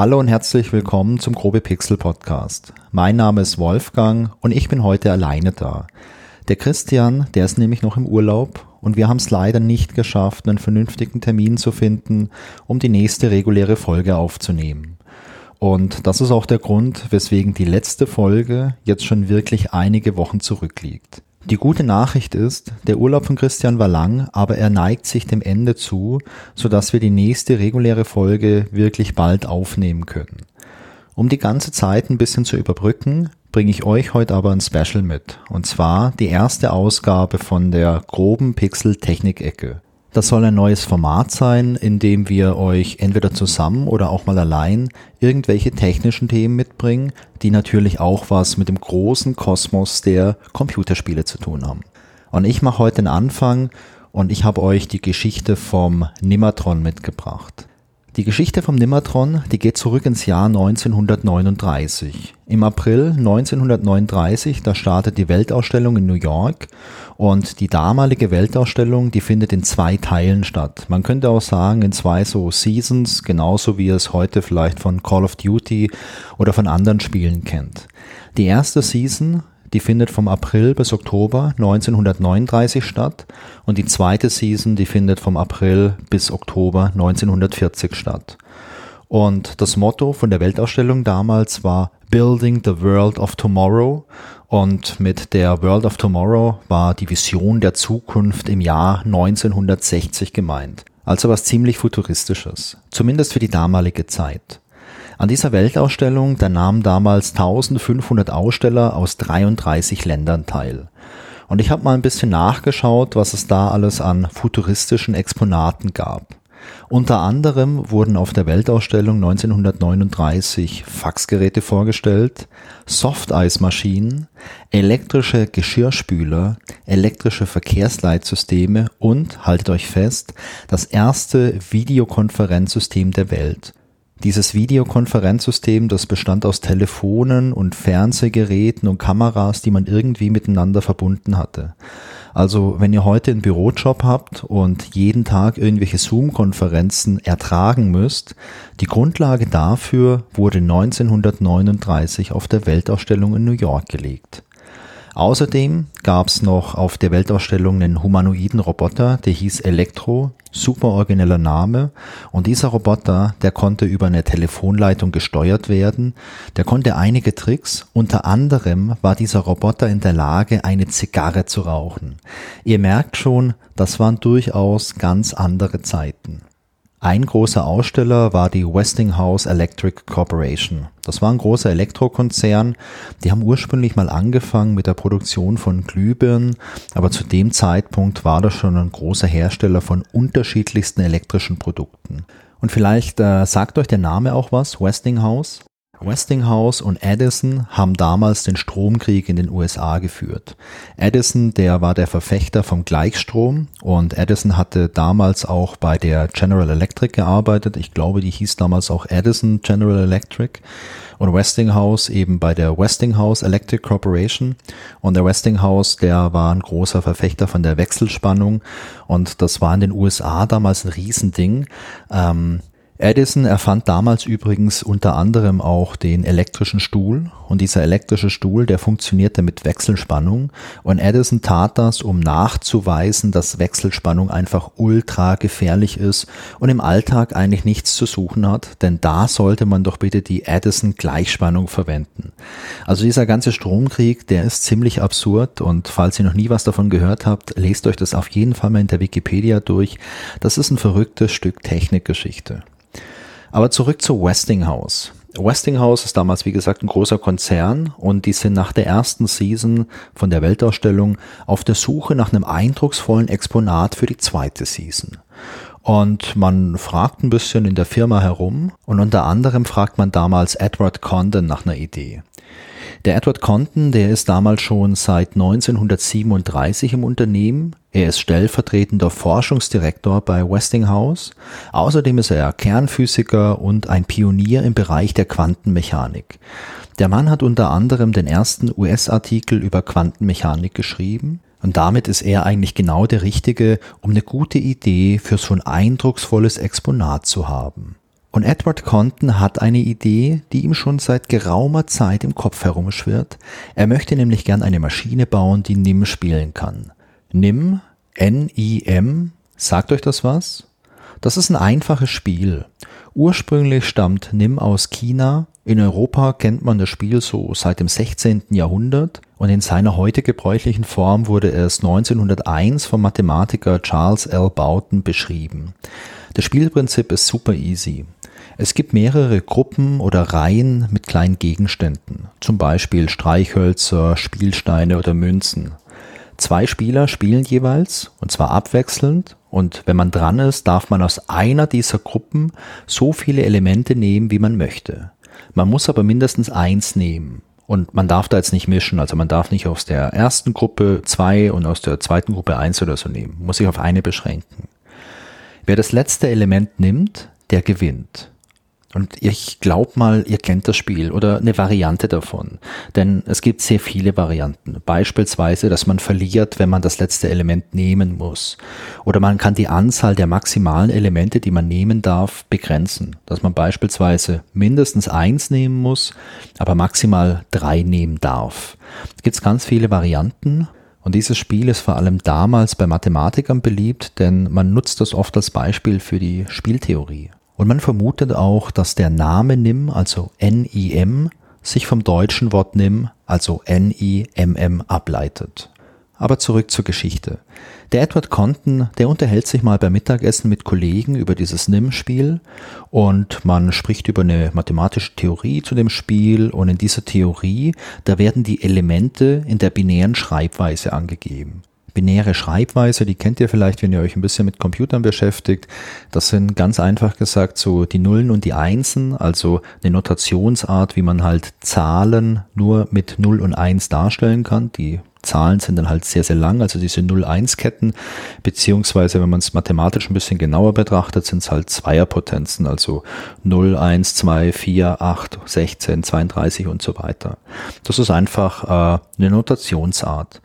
Hallo und herzlich willkommen zum Grobe Pixel Podcast. Mein Name ist Wolfgang und ich bin heute alleine da. Der Christian, der ist nämlich noch im Urlaub und wir haben es leider nicht geschafft, einen vernünftigen Termin zu finden, um die nächste reguläre Folge aufzunehmen. Und das ist auch der Grund, weswegen die letzte Folge jetzt schon wirklich einige Wochen zurückliegt. Die gute Nachricht ist, der Urlaub von Christian war lang, aber er neigt sich dem Ende zu, sodass wir die nächste reguläre Folge wirklich bald aufnehmen können. Um die ganze Zeit ein bisschen zu überbrücken, bringe ich euch heute aber ein Special mit. Und zwar die erste Ausgabe von der groben Pixel Technik Ecke. Das soll ein neues Format sein, in dem wir euch entweder zusammen oder auch mal allein irgendwelche technischen Themen mitbringen, die natürlich auch was mit dem großen Kosmos der Computerspiele zu tun haben. Und ich mache heute den Anfang und ich habe euch die Geschichte vom Nimatron mitgebracht. Die Geschichte vom Nimatron, die geht zurück ins Jahr 1939. Im April 1939, da startet die Weltausstellung in New York und die damalige Weltausstellung, die findet in zwei Teilen statt. Man könnte auch sagen in zwei so Seasons, genauso wie es heute vielleicht von Call of Duty oder von anderen Spielen kennt. Die erste Season, die findet vom April bis Oktober 1939 statt und die zweite Season, die findet vom April bis Oktober 1940 statt. Und das Motto von der Weltausstellung damals war Building the World of Tomorrow und mit der World of Tomorrow war die Vision der Zukunft im Jahr 1960 gemeint. Also was ziemlich futuristisches, zumindest für die damalige Zeit. An dieser Weltausstellung, da nahmen damals 1500 Aussteller aus 33 Ländern teil. Und ich habe mal ein bisschen nachgeschaut, was es da alles an futuristischen Exponaten gab. Unter anderem wurden auf der Weltausstellung 1939 Faxgeräte vorgestellt, Softeismaschinen, elektrische Geschirrspüler, elektrische Verkehrsleitsysteme und, haltet euch fest, das erste Videokonferenzsystem der Welt. Dieses Videokonferenzsystem, das bestand aus Telefonen und Fernsehgeräten und Kameras, die man irgendwie miteinander verbunden hatte. Also wenn ihr heute einen Bürojob habt und jeden Tag irgendwelche Zoom-Konferenzen ertragen müsst, die Grundlage dafür wurde 1939 auf der Weltausstellung in New York gelegt. Außerdem gab es noch auf der Weltausstellung einen humanoiden Roboter, der hieß Elektro, super origineller Name. Und dieser Roboter, der konnte über eine Telefonleitung gesteuert werden. Der konnte einige Tricks. Unter anderem war dieser Roboter in der Lage, eine Zigarre zu rauchen. Ihr merkt schon, das waren durchaus ganz andere Zeiten. Ein großer Aussteller war die Westinghouse Electric Corporation. Das war ein großer Elektrokonzern. Die haben ursprünglich mal angefangen mit der Produktion von Glühbirnen, aber zu dem Zeitpunkt war das schon ein großer Hersteller von unterschiedlichsten elektrischen Produkten. Und vielleicht äh, sagt euch der Name auch was, Westinghouse. Westinghouse und Edison haben damals den Stromkrieg in den USA geführt. Edison, der war der Verfechter vom Gleichstrom und Edison hatte damals auch bei der General Electric gearbeitet. Ich glaube, die hieß damals auch Edison General Electric und Westinghouse eben bei der Westinghouse Electric Corporation. Und der Westinghouse, der war ein großer Verfechter von der Wechselspannung und das war in den USA damals ein Riesending. Ähm, Edison erfand damals übrigens unter anderem auch den elektrischen Stuhl und dieser elektrische Stuhl, der funktionierte mit Wechselspannung und Edison tat das, um nachzuweisen, dass Wechselspannung einfach ultra gefährlich ist und im Alltag eigentlich nichts zu suchen hat, denn da sollte man doch bitte die Edison Gleichspannung verwenden. Also dieser ganze Stromkrieg, der ist ziemlich absurd und falls ihr noch nie was davon gehört habt, lest euch das auf jeden Fall mal in der Wikipedia durch. Das ist ein verrücktes Stück Technikgeschichte. Aber zurück zu Westinghouse. Westinghouse ist damals, wie gesagt, ein großer Konzern und die sind nach der ersten Season von der Weltausstellung auf der Suche nach einem eindrucksvollen Exponat für die zweite Season. Und man fragt ein bisschen in der Firma herum und unter anderem fragt man damals Edward Condon nach einer Idee. Der Edward Condon, der ist damals schon seit 1937 im Unternehmen. Er ist stellvertretender Forschungsdirektor bei Westinghouse. Außerdem ist er Kernphysiker und ein Pionier im Bereich der Quantenmechanik. Der Mann hat unter anderem den ersten US-Artikel über Quantenmechanik geschrieben. Und damit ist er eigentlich genau der Richtige, um eine gute Idee für so ein eindrucksvolles Exponat zu haben. Und Edward Compton hat eine Idee, die ihm schon seit geraumer Zeit im Kopf herumschwirrt. Er möchte nämlich gern eine Maschine bauen, die NIM spielen kann. NIM, N-I-M, sagt euch das was? Das ist ein einfaches Spiel. Ursprünglich stammt NIM aus China. In Europa kennt man das Spiel so seit dem 16. Jahrhundert und in seiner heute gebräuchlichen Form wurde es 1901 vom Mathematiker Charles L. Boughton beschrieben. Das Spielprinzip ist super easy. Es gibt mehrere Gruppen oder Reihen mit kleinen Gegenständen, zum Beispiel Streichhölzer, Spielsteine oder Münzen. Zwei Spieler spielen jeweils, und zwar abwechselnd, und wenn man dran ist, darf man aus einer dieser Gruppen so viele Elemente nehmen, wie man möchte. Man muss aber mindestens eins nehmen. Und man darf da jetzt nicht mischen, also man darf nicht aus der ersten Gruppe zwei und aus der zweiten Gruppe eins oder so nehmen. Muss sich auf eine beschränken. Wer das letzte Element nimmt, der gewinnt. Und ich glaube mal, ihr kennt das Spiel oder eine Variante davon. Denn es gibt sehr viele Varianten. Beispielsweise, dass man verliert, wenn man das letzte Element nehmen muss. Oder man kann die Anzahl der maximalen Elemente, die man nehmen darf, begrenzen. Dass man beispielsweise mindestens eins nehmen muss, aber maximal drei nehmen darf. Es gibt ganz viele Varianten. Und dieses Spiel ist vor allem damals bei Mathematikern beliebt, denn man nutzt das oft als Beispiel für die Spieltheorie. Und man vermutet auch, dass der Name NIM, also N-I-M, sich vom deutschen Wort NIM, also N-I-M-M, ableitet. Aber zurück zur Geschichte. Der Edward Compton, der unterhält sich mal beim Mittagessen mit Kollegen über dieses NIM-Spiel und man spricht über eine mathematische Theorie zu dem Spiel und in dieser Theorie, da werden die Elemente in der binären Schreibweise angegeben binäre Schreibweise, die kennt ihr vielleicht, wenn ihr euch ein bisschen mit Computern beschäftigt. Das sind ganz einfach gesagt so die Nullen und die Einsen, also eine Notationsart, wie man halt Zahlen nur mit 0 und 1 darstellen kann. Die Zahlen sind dann halt sehr, sehr lang, also diese 0-1-Ketten, beziehungsweise wenn man es mathematisch ein bisschen genauer betrachtet, sind es halt Zweierpotenzen, also 0, 1, 2, 4, 8, 16, 32 und so weiter. Das ist einfach äh, eine Notationsart.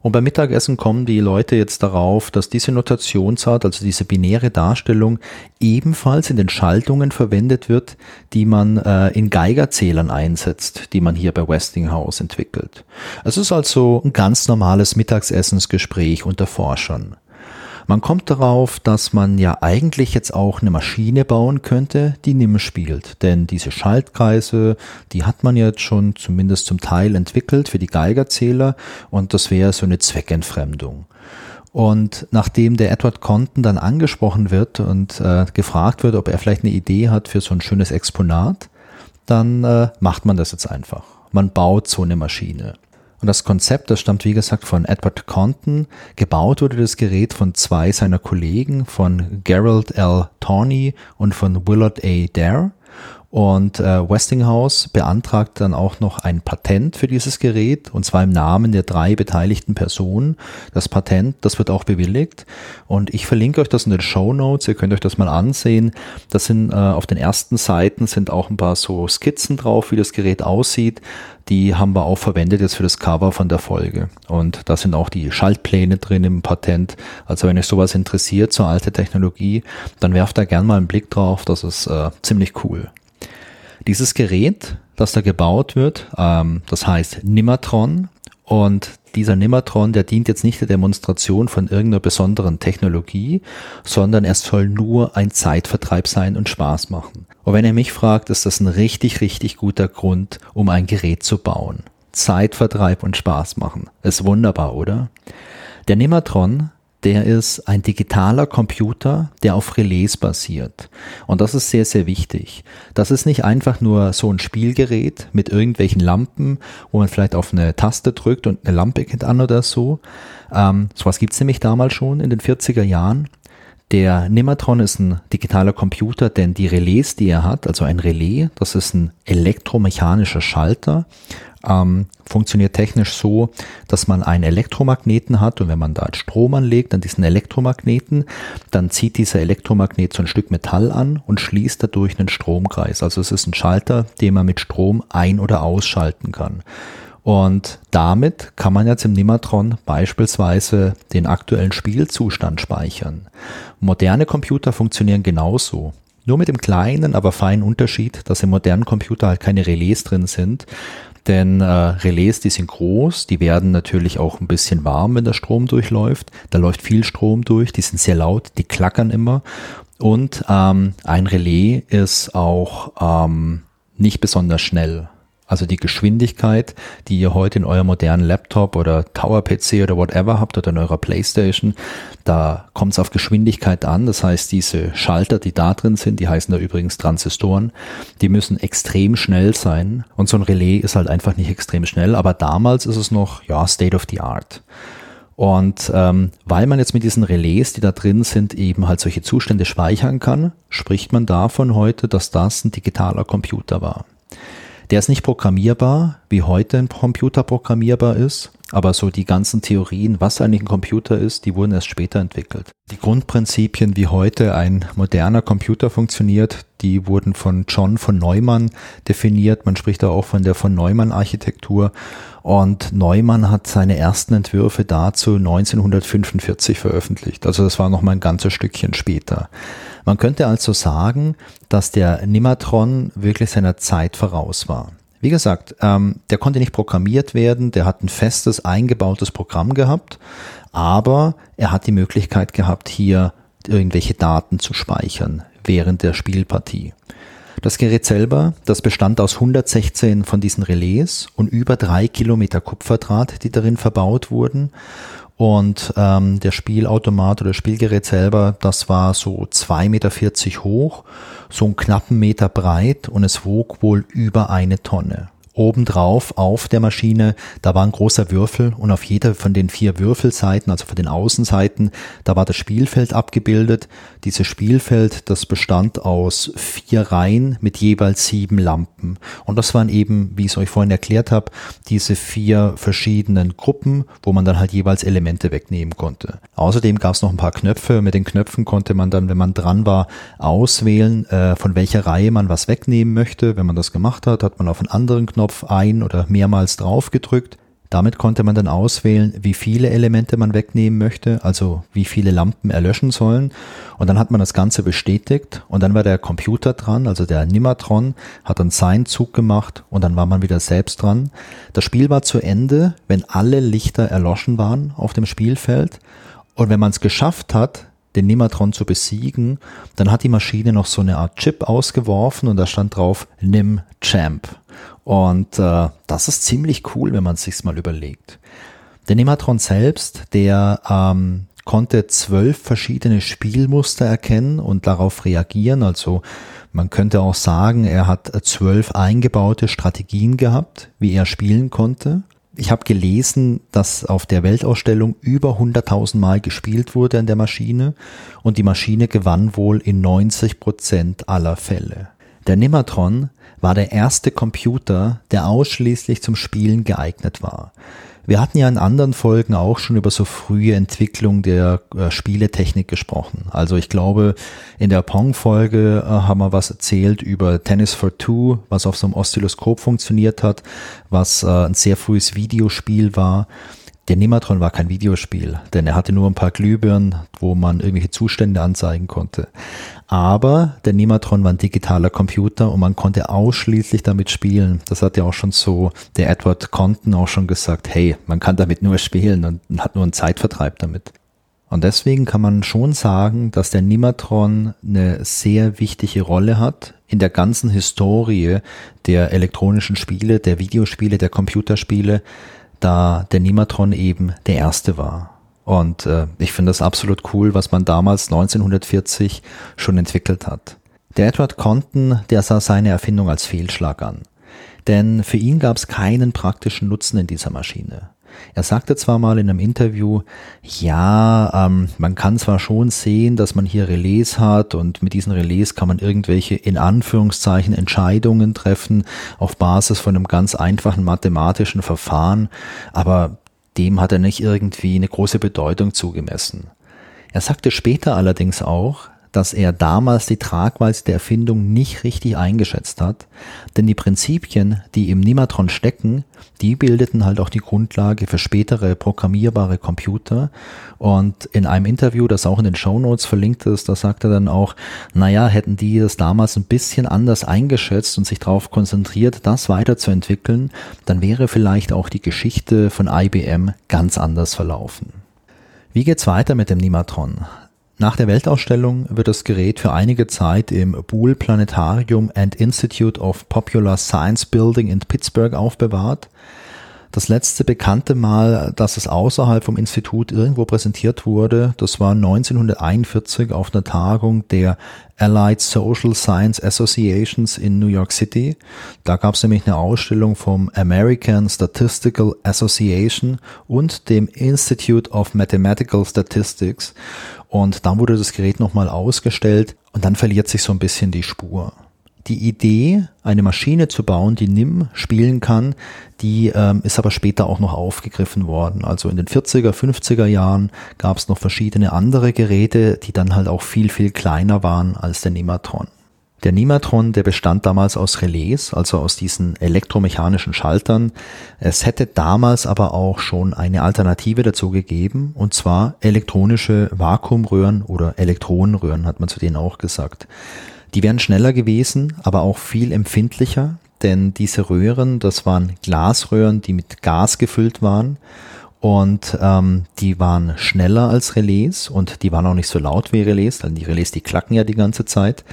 Und beim Mittagessen kommen die Leute jetzt darauf, dass diese Notationsart, also diese binäre Darstellung, ebenfalls in den Schaltungen verwendet wird, die man äh, in Geigerzählern einsetzt, die man hier bei Westinghouse entwickelt. Es ist also ein ganz normales Mittagsessensgespräch unter Forschern. Man kommt darauf, dass man ja eigentlich jetzt auch eine Maschine bauen könnte, die NIM spielt. Denn diese Schaltkreise, die hat man jetzt schon zumindest zum Teil entwickelt für die Geigerzähler und das wäre so eine Zweckentfremdung. Und nachdem der Edward Compton dann angesprochen wird und äh, gefragt wird, ob er vielleicht eine Idee hat für so ein schönes Exponat, dann äh, macht man das jetzt einfach. Man baut so eine Maschine. Und das Konzept, das stammt wie gesagt von Edward Compton. Gebaut wurde das Gerät von zwei seiner Kollegen, von Gerald L. Tawney und von Willard A. Dare. Und äh, Westinghouse beantragt dann auch noch ein Patent für dieses Gerät, und zwar im Namen der drei beteiligten Personen. Das Patent, das wird auch bewilligt. Und ich verlinke euch das in den Show Notes, ihr könnt euch das mal ansehen. Das sind äh, auf den ersten Seiten sind auch ein paar so Skizzen drauf, wie das Gerät aussieht. Die haben wir auch verwendet jetzt für das Cover von der Folge. Und da sind auch die Schaltpläne drin im Patent. Also wenn euch sowas interessiert, so alte Technologie, dann werft da gern mal einen Blick drauf. Das ist äh, ziemlich cool. Dieses Gerät, das da gebaut wird, ähm, das heißt Nimatron und dieser Nimatron, der dient jetzt nicht der Demonstration von irgendeiner besonderen Technologie, sondern er soll nur ein Zeitvertreib sein und Spaß machen. Und wenn ihr mich fragt, ist das ein richtig, richtig guter Grund, um ein Gerät zu bauen. Zeitvertreib und Spaß machen. Ist wunderbar, oder? Der Nimatron der ist ein digitaler Computer, der auf Relais basiert. Und das ist sehr, sehr wichtig. Das ist nicht einfach nur so ein Spielgerät mit irgendwelchen Lampen, wo man vielleicht auf eine Taste drückt und eine Lampe geht an oder so. Ähm, sowas gibt's nämlich damals schon in den 40er Jahren. Der Nematron ist ein digitaler Computer, denn die Relais, die er hat, also ein Relais, das ist ein elektromechanischer Schalter ähm, funktioniert technisch so, dass man einen Elektromagneten hat und wenn man da Strom anlegt an diesen Elektromagneten, dann zieht dieser Elektromagnet so ein Stück Metall an und schließt dadurch einen Stromkreis. Also es ist ein Schalter, den man mit Strom ein- oder ausschalten kann. Und damit kann man jetzt im Nimatron beispielsweise den aktuellen Spielzustand speichern. Moderne Computer funktionieren genauso. Nur mit dem kleinen, aber feinen Unterschied, dass im modernen Computer halt keine Relais drin sind. Denn äh, Relais, die sind groß, die werden natürlich auch ein bisschen warm, wenn der Strom durchläuft. Da läuft viel Strom durch, die sind sehr laut, die klackern immer. Und ähm, ein Relais ist auch ähm, nicht besonders schnell. Also die Geschwindigkeit, die ihr heute in eurem modernen Laptop oder Tower-PC oder whatever habt oder in eurer Playstation, da kommt es auf Geschwindigkeit an. Das heißt, diese Schalter, die da drin sind, die heißen da übrigens Transistoren, die müssen extrem schnell sein. Und so ein Relais ist halt einfach nicht extrem schnell. Aber damals ist es noch, ja, State of the Art. Und ähm, weil man jetzt mit diesen Relais, die da drin sind, eben halt solche Zustände speichern kann, spricht man davon heute, dass das ein digitaler Computer war. Der ist nicht programmierbar, wie heute ein Computer programmierbar ist, aber so die ganzen Theorien, was eigentlich ein Computer ist, die wurden erst später entwickelt. Die Grundprinzipien, wie heute ein moderner Computer funktioniert, die wurden von John von Neumann definiert. Man spricht da auch von der von Neumann Architektur. Und Neumann hat seine ersten Entwürfe dazu 1945 veröffentlicht. Also das war noch mal ein ganzes Stückchen später. Man könnte also sagen, dass der Nimatron wirklich seiner Zeit voraus war. Wie gesagt, ähm, der konnte nicht programmiert werden, der hat ein festes eingebautes Programm gehabt, aber er hat die Möglichkeit gehabt, hier irgendwelche Daten zu speichern während der Spielpartie. Das Gerät selber, das bestand aus 116 von diesen Relais und über drei Kilometer Kupferdraht, die darin verbaut wurden. Und ähm, der Spielautomat oder Spielgerät selber, das war so 2,40 Meter hoch, so einen knappen Meter breit und es wog wohl über eine Tonne obendrauf auf der Maschine, da war ein großer Würfel und auf jeder von den vier Würfelseiten, also von den Außenseiten, da war das Spielfeld abgebildet. Dieses Spielfeld, das bestand aus vier Reihen mit jeweils sieben Lampen. Und das waren eben, wie ich es euch vorhin erklärt habe, diese vier verschiedenen Gruppen, wo man dann halt jeweils Elemente wegnehmen konnte. Außerdem gab es noch ein paar Knöpfe. Mit den Knöpfen konnte man dann, wenn man dran war, auswählen, äh, von welcher Reihe man was wegnehmen möchte. Wenn man das gemacht hat, hat man auf einen anderen Knopf Knopf ein oder mehrmals drauf gedrückt. Damit konnte man dann auswählen, wie viele Elemente man wegnehmen möchte, also wie viele Lampen erlöschen sollen. Und dann hat man das Ganze bestätigt und dann war der Computer dran, also der Nimatron, hat dann seinen Zug gemacht und dann war man wieder selbst dran. Das Spiel war zu Ende, wenn alle Lichter erloschen waren auf dem Spielfeld. Und wenn man es geschafft hat, den Nimatron zu besiegen, dann hat die Maschine noch so eine Art Chip ausgeworfen und da stand drauf Nim Champ. Und äh, das ist ziemlich cool, wenn man es sich mal überlegt. Der Nematron selbst, der ähm, konnte zwölf verschiedene Spielmuster erkennen und darauf reagieren. Also man könnte auch sagen, er hat zwölf eingebaute Strategien gehabt, wie er spielen konnte. Ich habe gelesen, dass auf der Weltausstellung über 100.000 Mal gespielt wurde an der Maschine und die Maschine gewann wohl in 90 Prozent aller Fälle. Der Nematron war der erste Computer, der ausschließlich zum Spielen geeignet war. Wir hatten ja in anderen Folgen auch schon über so frühe Entwicklung der äh, Spieletechnik gesprochen. Also ich glaube, in der Pong-Folge äh, haben wir was erzählt über Tennis for Two, was auf so einem Oszilloskop funktioniert hat, was äh, ein sehr frühes Videospiel war. Der Nematron war kein Videospiel, denn er hatte nur ein paar Glühbirnen, wo man irgendwelche Zustände anzeigen konnte. Aber der Nematron war ein digitaler Computer und man konnte ausschließlich damit spielen. Das hat ja auch schon so der Edward Compton auch schon gesagt, hey, man kann damit nur spielen und hat nur einen Zeitvertreib damit. Und deswegen kann man schon sagen, dass der Nematron eine sehr wichtige Rolle hat in der ganzen Historie der elektronischen Spiele, der Videospiele, der Computerspiele, da der Nematron eben der erste war. Und äh, ich finde das absolut cool, was man damals 1940 schon entwickelt hat. Der Edward Compton, der sah seine Erfindung als Fehlschlag an. Denn für ihn gab es keinen praktischen Nutzen in dieser Maschine. Er sagte zwar mal in einem Interview, ja, ähm, man kann zwar schon sehen, dass man hier Relais hat und mit diesen Relais kann man irgendwelche in Anführungszeichen Entscheidungen treffen auf Basis von einem ganz einfachen mathematischen Verfahren, aber dem hat er nicht irgendwie eine große Bedeutung zugemessen. Er sagte später allerdings auch, dass er damals die Tragweite der Erfindung nicht richtig eingeschätzt hat, denn die Prinzipien, die im Nimatron stecken, die bildeten halt auch die Grundlage für spätere programmierbare Computer. Und in einem Interview, das auch in den Show Notes verlinkt ist, da sagt er dann auch, naja, hätten die das damals ein bisschen anders eingeschätzt und sich darauf konzentriert, das weiterzuentwickeln, dann wäre vielleicht auch die Geschichte von IBM ganz anders verlaufen. Wie geht's weiter mit dem Nimatron? Nach der Weltausstellung wird das Gerät für einige Zeit im Boole Planetarium and Institute of Popular Science Building in Pittsburgh aufbewahrt. Das letzte bekannte Mal, dass es außerhalb vom Institut irgendwo präsentiert wurde, das war 1941 auf einer Tagung der Allied Social Science Associations in New York City. Da gab es nämlich eine Ausstellung vom American Statistical Association und dem Institute of Mathematical Statistics. Und dann wurde das Gerät nochmal ausgestellt und dann verliert sich so ein bisschen die Spur. Die Idee, eine Maschine zu bauen, die NIM spielen kann, die ähm, ist aber später auch noch aufgegriffen worden. Also in den 40er, 50er Jahren gab es noch verschiedene andere Geräte, die dann halt auch viel, viel kleiner waren als der Nematron. Der Nematron, der bestand damals aus Relais, also aus diesen elektromechanischen Schaltern. Es hätte damals aber auch schon eine Alternative dazu gegeben, und zwar elektronische Vakuumröhren oder Elektronenröhren, hat man zu denen auch gesagt. Die wären schneller gewesen, aber auch viel empfindlicher, denn diese Röhren, das waren Glasröhren, die mit Gas gefüllt waren und ähm, die waren schneller als Relais und die waren auch nicht so laut wie Relais, denn die Relais, die klacken ja die ganze Zeit.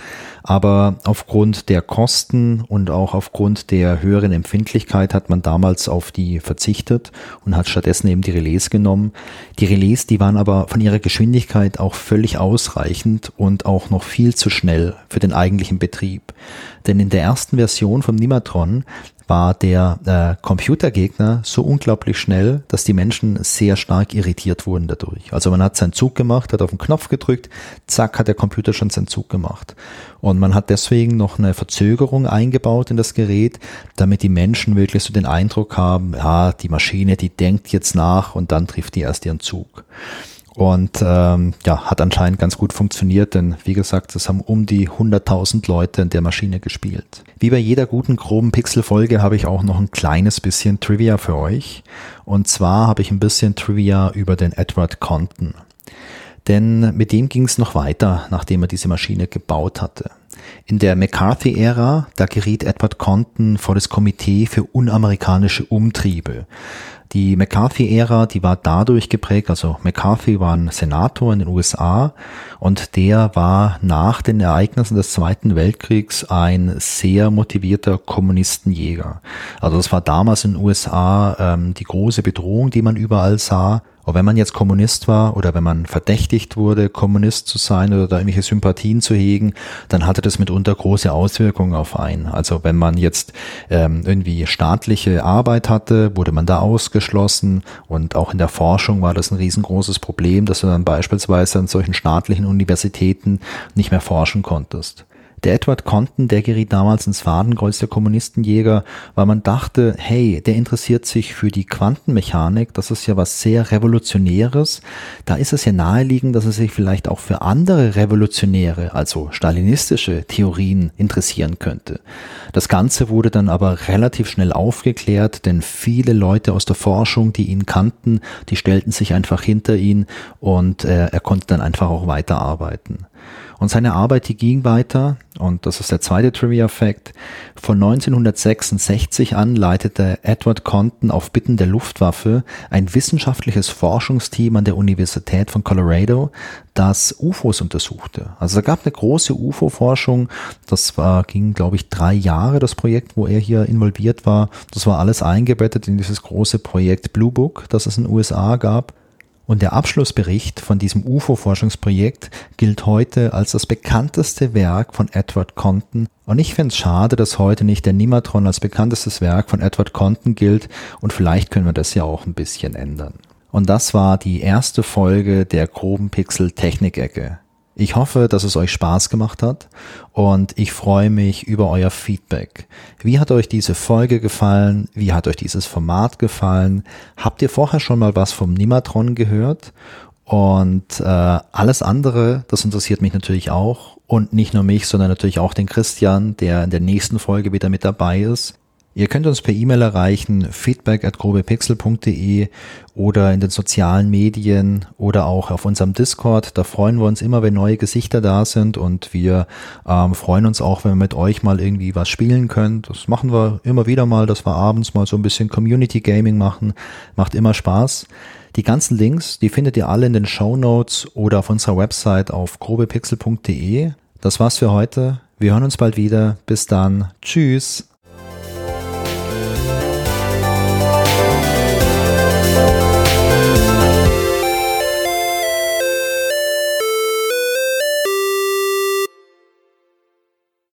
Aber aufgrund der Kosten und auch aufgrund der höheren Empfindlichkeit hat man damals auf die verzichtet und hat stattdessen eben die Relais genommen. Die Relais, die waren aber von ihrer Geschwindigkeit auch völlig ausreichend und auch noch viel zu schnell für den eigentlichen Betrieb. Denn in der ersten Version vom Nimatron war der äh, Computergegner so unglaublich schnell, dass die Menschen sehr stark irritiert wurden dadurch. Also man hat seinen Zug gemacht, hat auf den Knopf gedrückt, zack, hat der Computer schon seinen Zug gemacht. Und man hat deswegen noch eine Verzögerung eingebaut in das Gerät, damit die Menschen wirklich so den Eindruck haben, ja, die Maschine, die denkt jetzt nach und dann trifft die erst ihren Zug. Und ähm, ja, hat anscheinend ganz gut funktioniert, denn wie gesagt, es haben um die 100.000 Leute in der Maschine gespielt. Wie bei jeder guten groben Pixel-Folge habe ich auch noch ein kleines bisschen Trivia für euch. Und zwar habe ich ein bisschen Trivia über den Edward Compton. Denn mit dem ging es noch weiter, nachdem er diese Maschine gebaut hatte. In der McCarthy-Ära, da geriet Edward Compton vor das Komitee für unamerikanische Umtriebe. Die McCarthy-Ära, die war dadurch geprägt, also McCarthy war ein Senator in den USA und der war nach den Ereignissen des Zweiten Weltkriegs ein sehr motivierter Kommunistenjäger. Also das war damals in den USA ähm, die große Bedrohung, die man überall sah. Und wenn man jetzt Kommunist war oder wenn man verdächtigt wurde, Kommunist zu sein oder da irgendwelche Sympathien zu hegen, dann hatte das mitunter große Auswirkungen auf einen. Also wenn man jetzt ähm, irgendwie staatliche Arbeit hatte, wurde man da ausgeschlossen und auch in der Forschung war das ein riesengroßes Problem, dass du dann beispielsweise an solchen staatlichen Universitäten nicht mehr forschen konntest. Der Edward Compton, der geriet damals ins Fadenkreuz der Kommunistenjäger, weil man dachte, hey, der interessiert sich für die Quantenmechanik, das ist ja was sehr Revolutionäres. Da ist es ja naheliegend, dass er sich vielleicht auch für andere revolutionäre, also stalinistische Theorien interessieren könnte. Das Ganze wurde dann aber relativ schnell aufgeklärt, denn viele Leute aus der Forschung, die ihn kannten, die stellten sich einfach hinter ihn und äh, er konnte dann einfach auch weiterarbeiten. Und seine Arbeit, die ging weiter, und das ist der zweite Trivia-Fact, von 1966 an leitete Edward Compton auf Bitten der Luftwaffe ein wissenschaftliches Forschungsteam an der Universität von Colorado, das UFOs untersuchte. Also da gab eine große UFO-Forschung, das war, ging, glaube ich, drei Jahre, das Projekt, wo er hier involviert war. Das war alles eingebettet in dieses große Projekt Blue Book, das es in den USA gab. Und der Abschlussbericht von diesem UFO-Forschungsprojekt gilt heute als das bekannteste Werk von Edward Compton. Und ich finde es schade, dass heute nicht der Nimatron als bekanntestes Werk von Edward Compton gilt. Und vielleicht können wir das ja auch ein bisschen ändern. Und das war die erste Folge der groben Pixel Technik-Ecke. Ich hoffe, dass es euch Spaß gemacht hat und ich freue mich über euer Feedback. Wie hat euch diese Folge gefallen? Wie hat euch dieses Format gefallen? Habt ihr vorher schon mal was vom Nimatron gehört? Und äh, alles andere, das interessiert mich natürlich auch. Und nicht nur mich, sondern natürlich auch den Christian, der in der nächsten Folge wieder mit dabei ist. Ihr könnt uns per E-Mail erreichen, feedback at grobepixel.de oder in den sozialen Medien oder auch auf unserem Discord. Da freuen wir uns immer, wenn neue Gesichter da sind und wir ähm, freuen uns auch, wenn wir mit euch mal irgendwie was spielen können. Das machen wir immer wieder mal, dass wir abends mal so ein bisschen Community Gaming machen. Macht immer Spaß. Die ganzen Links, die findet ihr alle in den Show Notes oder auf unserer Website auf grobepixel.de. Das war's für heute. Wir hören uns bald wieder. Bis dann. Tschüss.